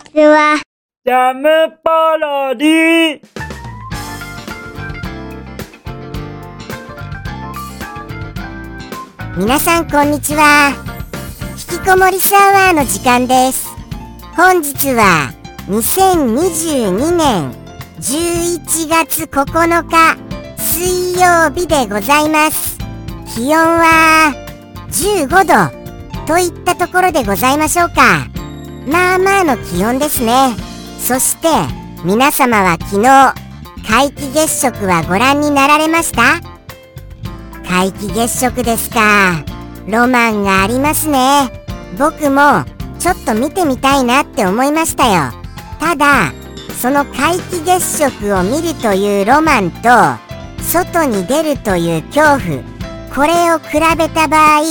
ちは。ジャムパロディ皆さんこんにちは。引きこもりサワーの時間です。本日は2022年11月9日水曜日でございます。気温は15度といったところでございましょうかまあまあの気温ですね。そして皆様は昨日皆既月食はご覧になられました？皆既月食ですか。ロマンがありますね。僕もちょっと見てみたいなって思いましたよ。ただその皆既月食を見るというロマンと外に出るという恐怖これを比べた場合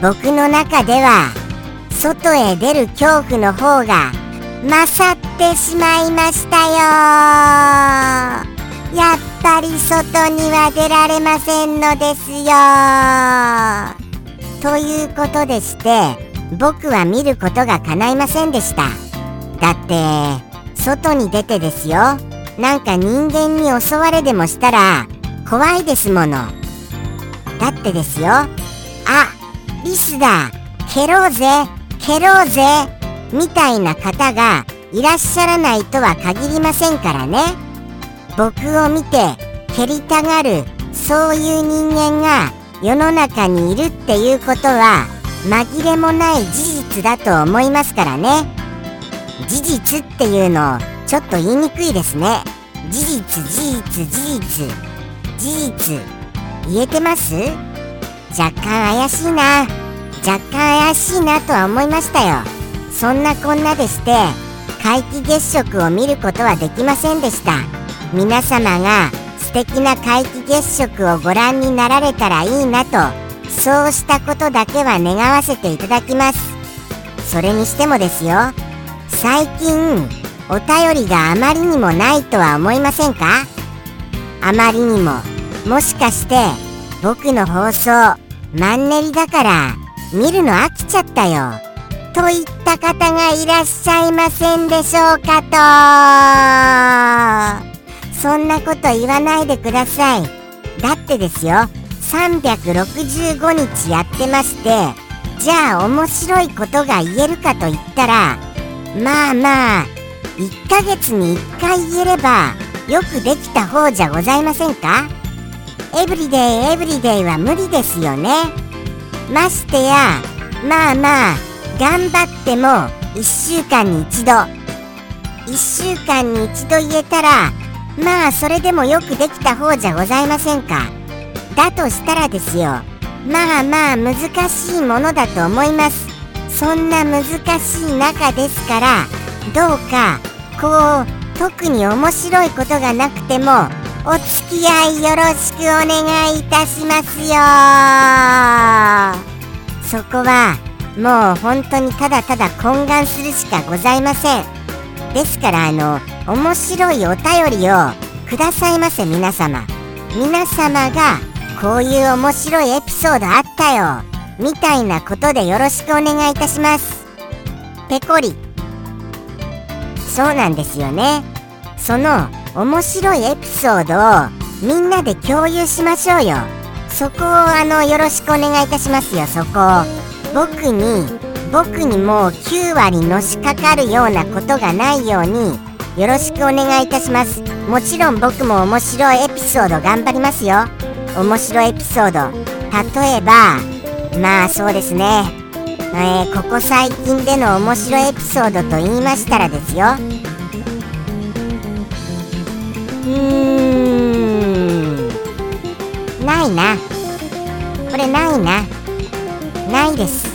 僕の中では外へ出る恐怖の方が勝ってしまいましたよやっぱり外には出られませんのですよということでして僕は見ることが叶いませんでした。だって外に出てですよ。なんか人間に襲われでもしたら怖いですもの。だってですよ。あリスだ。蹴ろうぜ。蹴ろうぜ。みたいな方がいらっしゃらないとは限りませんからね。僕を見て蹴りたがるそういう人間が世の中にいるっていうことは紛れもない事実だと思いますからね。事実っていうのちょっと言いにくいですね。事実事実事実。事実言えてます？若干怪しいな。若干怪しいなとは思いましたよ。そんなこんなでして皆既月食を見ることはできませんでした皆様が素敵な皆既月食をご覧になられたらいいなとそうしたことだけは願わせていただきます。それにしてもですよ。最近お便りがあまりにもないとは思いませんか？あまりにも。もしかして僕の放送マンネリだから見るの飽きちゃったよ。といった方がいらっしゃいませんでしょうかと。そんなこと言わないでください。だってですよ。365日やってましてじゃあ面白いことが言えるかと言ったらまあまあ1ヶ月に1回言えればよくできた方じゃございませんか？エブリデイエブリデイは無理ですよね。ましてやまあまあ頑張っても1週間に一度。1週間に一度言えたらまあそれでもよくできた方じゃございませんか。だとしたらですよ。まあまあ難しいものだと思います。そんな難しい中ですからどうかこう特に面白いことがなくても付き合いよろしくお願いいたしますよ。そこはもう本当にただただ懇願するしかございません。ですからあの面白いお便りをくださいませ皆様。皆様がこういう面白いエピソードあったよ。みたいなことでよろしくお願いいたします。ペコリ。そうなんですよね。その面白いエピソードをみんなで共有しましょうよ。そこをあのよろしくお願いいたしますよ。そこを。僕に僕にもう9割のしかかるようなことがないようによろしくお願いいたします。もちろん僕も面白いエピソード頑張りますよ。面白いエピソード。例えばまあそうですね、えー、ここ最近での面白いエピソードと言いましたらですよ。うーないな。これないな。ないです。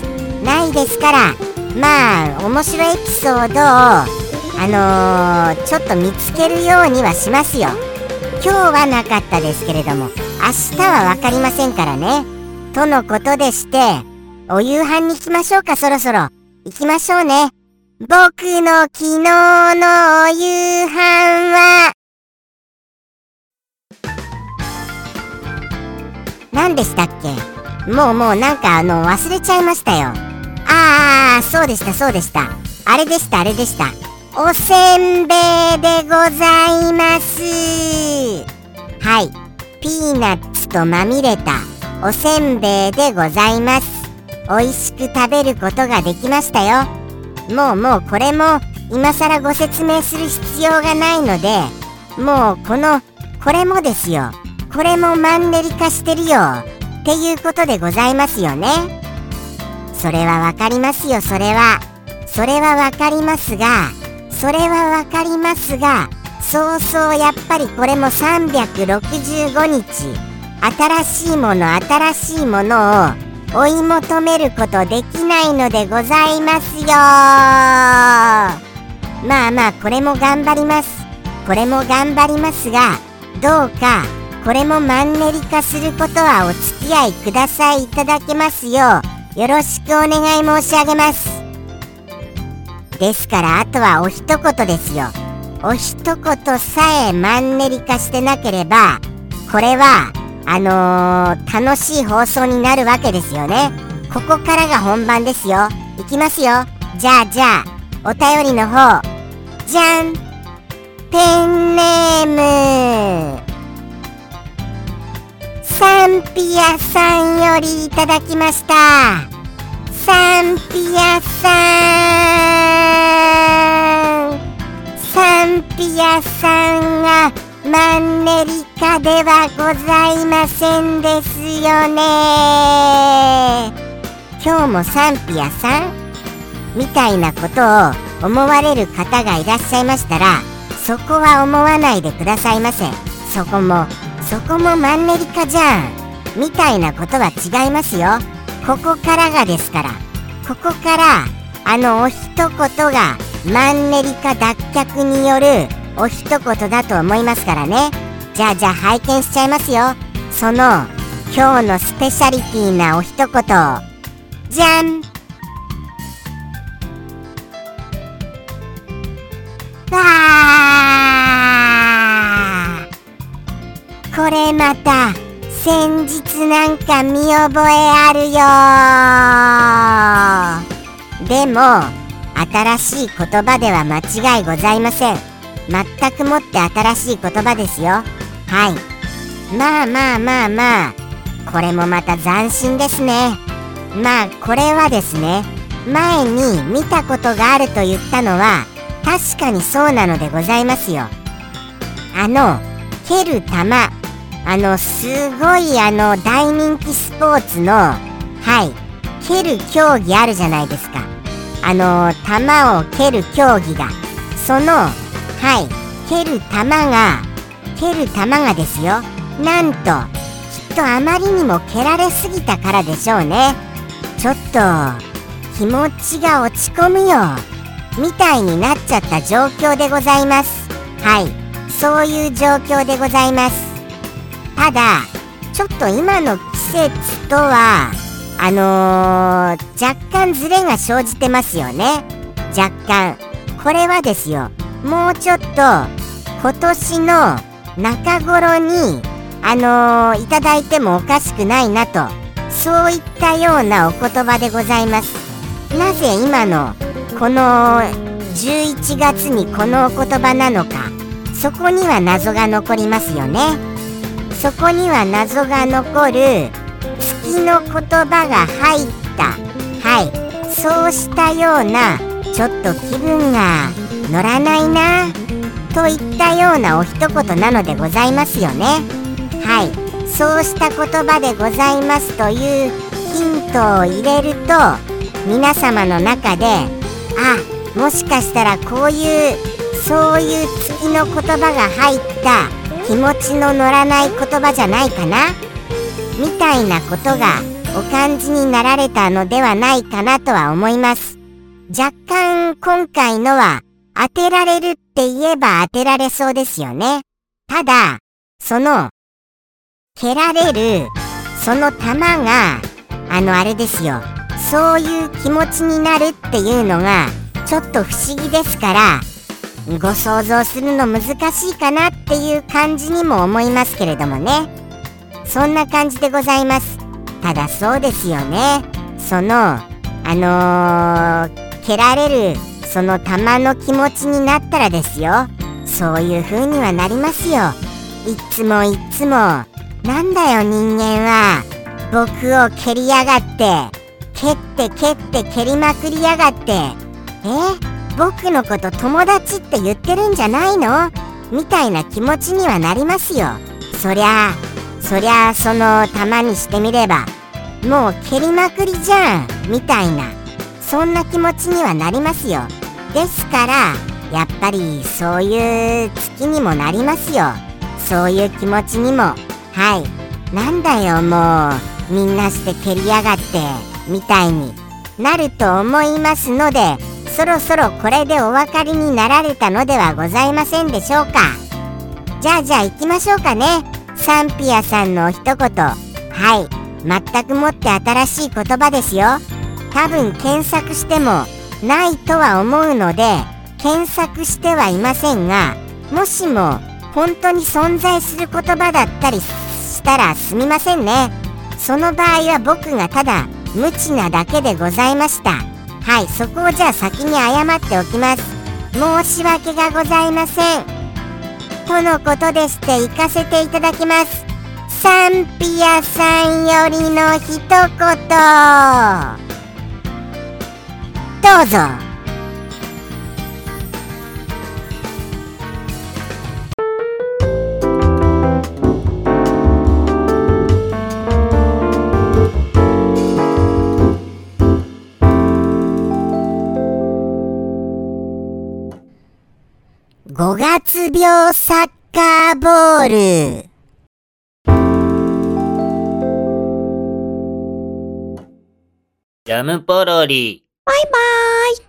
ないですからまあ面白いエピソードをあのー、ちょっと見つけるようにはしますよ。今日はなかったですけれども明日は分かりませんからね。とのことでしてお夕飯に行きましょうかそろそろ。行きましょうね。僕の昨日のお夕飯は。何でしたっけ？もうもうなんかあの忘れちゃいましたよ。ああそうでしたそうでした。あれでしたあれでした。おせんべいでございます。はい。ピーナッツとまみれた。おせんべいでございます。美味しく食べることができましたよ。もうもうこれも今更ご説明する必要がないのでもうこのこれもですよ。これもマンネリ化してるよ。っていうことでございますよね。それはわかりますよ。それはそれはわかりますがそれはわかりますがそうそうやっぱりこれも365日新しいもの新しいものを追い求めることできないのでございますよ。まあまあこれも頑張ります。これも頑張りますがどうかこれもマンネリ化することはお付き合いくださいいただけますよう。よろしくお願い申し上げます。ですからあとはお一言ですよ。お一言さえマンネリ化してなければこれはあのー、楽しい放送になるわけですよね。ここからが本番ですよ。いきますよ。じゃあじゃあお便りの方。じゃん。ペンネーム。サンピアさんよりいただきました。サンピアさん。サンピアさんがマンネリ化ではございませんですよね。今日もサンピアさんみたいなことを思われる方がいらっしゃいましたらそこは思わないでくださいませ。そこもそこもマンネリ化じゃん。みたいなことは違いますよ。ここからがですから。ここからあのお一言がマンネリ化脱却によるお一言だと思いますからね。じゃあじゃあ拝見しちゃいますよ。その今日のスペシャリティなお一言。じゃん。また先日なんか見覚えあるよでも新しい言葉では間違いございません。全くもって新しい言葉ですよ。はい。まあまあまあまあこれもまた斬新ですね。まあこれはですね前に見たことがあると言ったのは確かにそうなのでございますよ。あの蹴る球あのすごいあの大人気スポーツのはい蹴る競技あるじゃないですか。あの球を蹴る競技が。そのはい蹴る球が蹴る球がですよ。なんときっとあまりにも蹴られすぎたからでしょうね。ちょっと気持ちが落ち込むよ。みたいになっちゃった状況でございます。はいそういう状況でございます。ただちょっと今の季節とはあのー、若干ズレが生じてますよね。若干。これはですよ。もうちょっと今年の中頃にあのー、いただいてもおかしくないなと。そういったようなお言葉でございます。なぜ今のこの11月にこのお言葉なのか。そこには謎が残りますよね。そこには謎が残る月の言葉が入った。はい。そうしたようなちょっと気分が乗らないなといったようなお一言なのでございますよね。はい。そうした言葉でございますというヒントを入れると皆様の中であもしかしたらこういうそういう月の言葉が入った。気持ちの乗らない言葉じゃないかな。みたいなことがお感じになられたのではないかなとは思います。若干今回のは当てられるって言えば当てられそうですよね。ただその蹴られるその球があのあれですよ。そういう気持ちになるっていうのがちょっと不思議ですからご想像するの難しいかなっていう感じにも思いますけれどもね。そんな感じでございます。ただそうですよね。そのあのー、蹴られるその玉の気持ちになったらですよ。そういう風にはなりますよ。いっつもいっつも。なんだよ人間は。僕を蹴りやがって。蹴って蹴って蹴りまくりやがって。え？僕のこと友達って言ってるんじゃないの？みたいな気持ちにはなりますよ。そりゃあそりゃあその玉にしてみればもう蹴りまくりじゃん。みたいな。そんな気持ちにはなりますよ。ですからやっぱりそういう月にもなりますよ。そういう気持ちにも。はい。なんだよもう。みんなして蹴りやがって。みたいになると思いますのでそろそろこれでお分かりになられたのではございませんでしょうか。じゃあじゃあ行きましょうかね。サンピアさんの一言。はい。全くもって新しい言葉ですよ。多分検索してもないとは思うので検索してはいませんがもしも本当に存在する言葉だったりしたらすみませんね。その場合は僕がただ無知なだけでございました。はいそこをじゃあ先に謝っておきます。申し訳がございません。とのことでして行かせていただきます。サンピアさんよりの一言。どうぞ。五月病サッカーボールジャムポロリ。バイバーイ。